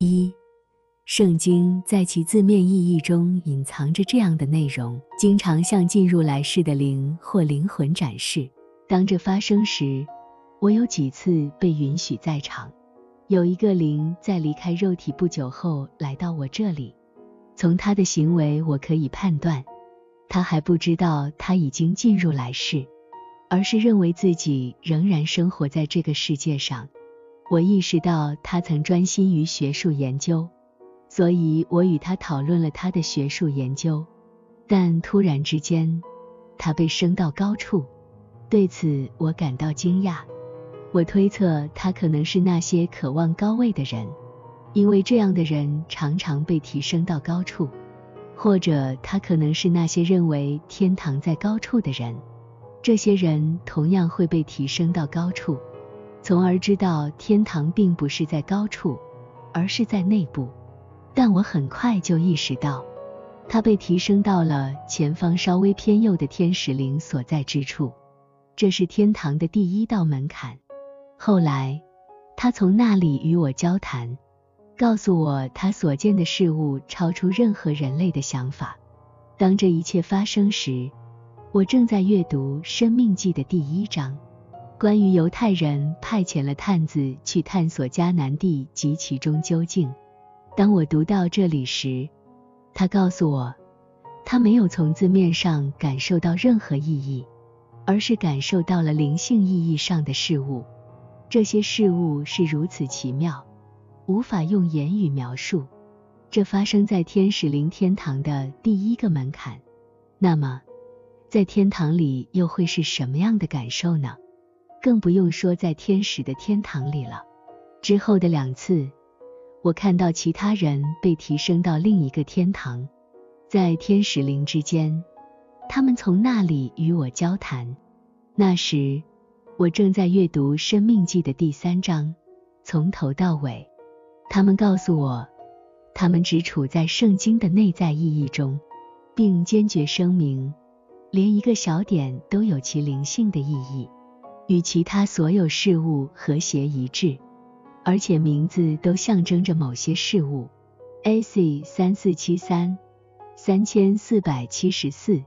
一，圣经在其字面意义中隐藏着这样的内容，经常向进入来世的灵或灵魂展示。当这发生时，我有几次被允许在场。有一个灵在离开肉体不久后来到我这里，从他的行为我可以判断，他还不知道他已经进入来世，而是认为自己仍然生活在这个世界上。我意识到他曾专心于学术研究，所以我与他讨论了他的学术研究。但突然之间，他被升到高处，对此我感到惊讶。我推测他可能是那些渴望高位的人，因为这样的人常常被提升到高处；或者他可能是那些认为天堂在高处的人，这些人同样会被提升到高处，从而知道天堂并不是在高处，而是在内部。但我很快就意识到，他被提升到了前方稍微偏右的天使灵所在之处，这是天堂的第一道门槛。后来，他从那里与我交谈，告诉我他所见的事物超出任何人类的想法。当这一切发生时，我正在阅读《生命记》的第一章，关于犹太人派遣了探子去探索迦南地及其中究竟。当我读到这里时，他告诉我，他没有从字面上感受到任何意义，而是感受到了灵性意义上的事物。这些事物是如此奇妙，无法用言语描述。这发生在天使灵天堂的第一个门槛。那么，在天堂里又会是什么样的感受呢？更不用说在天使的天堂里了。之后的两次，我看到其他人被提升到另一个天堂，在天使灵之间，他们从那里与我交谈。那时。我正在阅读《生命记》的第三章，从头到尾，他们告诉我，他们只处在圣经的内在意义中，并坚决声明，连一个小点都有其灵性的意义，与其他所有事物和谐一致，而且名字都象征着某些事物。A.C. 三四七三三千四百七十四。